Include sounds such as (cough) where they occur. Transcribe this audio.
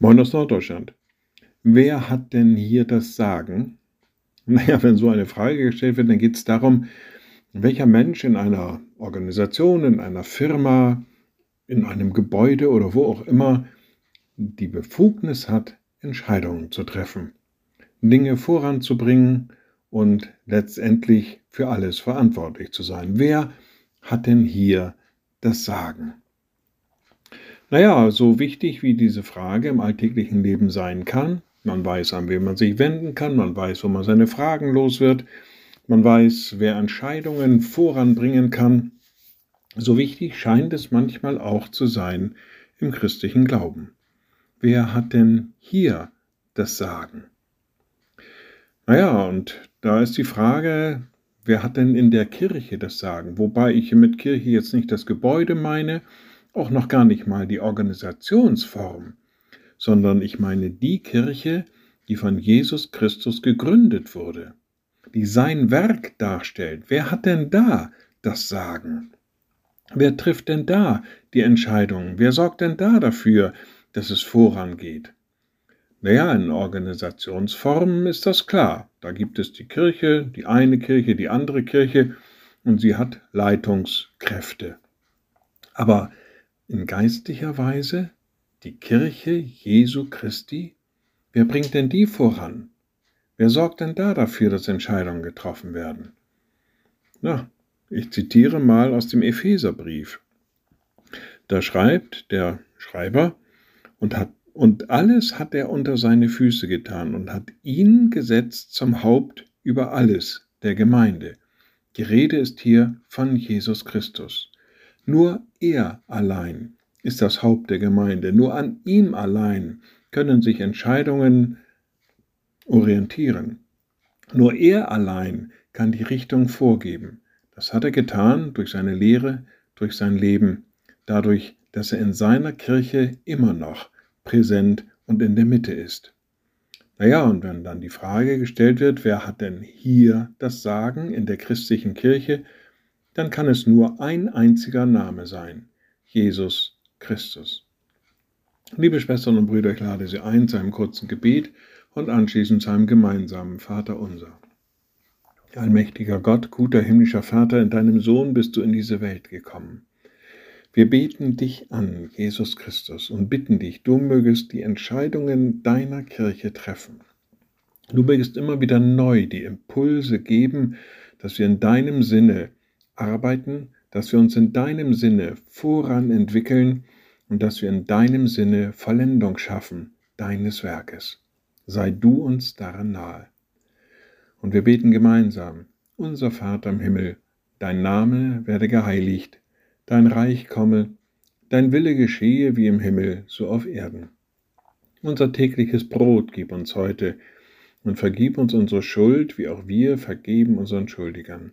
Moin aus Norddeutschland. Wer hat denn hier das Sagen? (laughs) Naja, wenn so eine Frage gestellt wird, dann geht es darum, welcher Mensch in einer Organisation, in einer Firma, in einem Gebäude oder wo auch immer die Befugnis hat, Entscheidungen zu treffen, Dinge voranzubringen und letztendlich für alles verantwortlich zu sein. Wer hat denn hier das Sagen? Naja, so wichtig wie diese Frage im alltäglichen Leben sein kann, man weiß, an wen man sich wenden kann, man weiß, wo man seine Fragen los wird, man weiß, wer Entscheidungen voranbringen kann, so wichtig scheint es manchmal auch zu sein im christlichen Glauben. Wer hat denn hier das Sagen? Naja, und da ist die Frage, wer hat denn in der Kirche das Sagen? Wobei ich mit Kirche jetzt nicht das Gebäude meine, auch noch gar nicht mal die Organisationsform, sondern ich meine die Kirche, die von Jesus Christus gegründet wurde, die sein Werk darstellt. Wer hat denn da das Sagen? Wer trifft denn da die Entscheidungen? Wer sorgt denn da dafür, dass es vorangeht? Naja, in Organisationsformen ist das klar. Da gibt es die Kirche, die eine Kirche, die andere Kirche und sie hat Leitungskräfte. Aber in geistlicher Weise die Kirche Jesu Christi? Wer bringt denn die voran? Wer sorgt denn da dafür, dass Entscheidungen getroffen werden? Na, ich zitiere mal aus dem Epheserbrief. Da schreibt der Schreiber und hat und alles hat er unter seine Füße getan und hat ihn gesetzt zum Haupt über alles der Gemeinde. Die Rede ist hier von Jesus Christus. Nur er allein ist das Haupt der Gemeinde. Nur an ihm allein können sich Entscheidungen orientieren. Nur er allein kann die Richtung vorgeben. Das hat er getan durch seine Lehre, durch sein Leben, dadurch, dass er in seiner Kirche immer noch präsent und in der Mitte ist. Naja, und wenn dann die Frage gestellt wird, wer hat denn hier das Sagen in der christlichen Kirche, dann kann es nur ein einziger Name sein, Jesus Christus. Liebe Schwestern und Brüder, ich lade Sie ein zu einem kurzen Gebet und anschließend zu einem gemeinsamen Vater unser. Allmächtiger Gott, guter himmlischer Vater, in deinem Sohn bist du in diese Welt gekommen. Wir beten dich an, Jesus Christus, und bitten dich, du mögest die Entscheidungen deiner Kirche treffen. Du mögest immer wieder neu die Impulse geben, dass wir in deinem Sinne arbeiten, dass wir uns in deinem Sinne voran entwickeln und dass wir in deinem Sinne Vollendung schaffen deines Werkes. Sei du uns daran nahe. Und wir beten gemeinsam, unser Vater im Himmel, dein Name werde geheiligt, dein Reich komme, dein Wille geschehe wie im Himmel, so auf Erden. Unser tägliches Brot gib uns heute und vergib uns unsere Schuld, wie auch wir vergeben unseren Schuldigern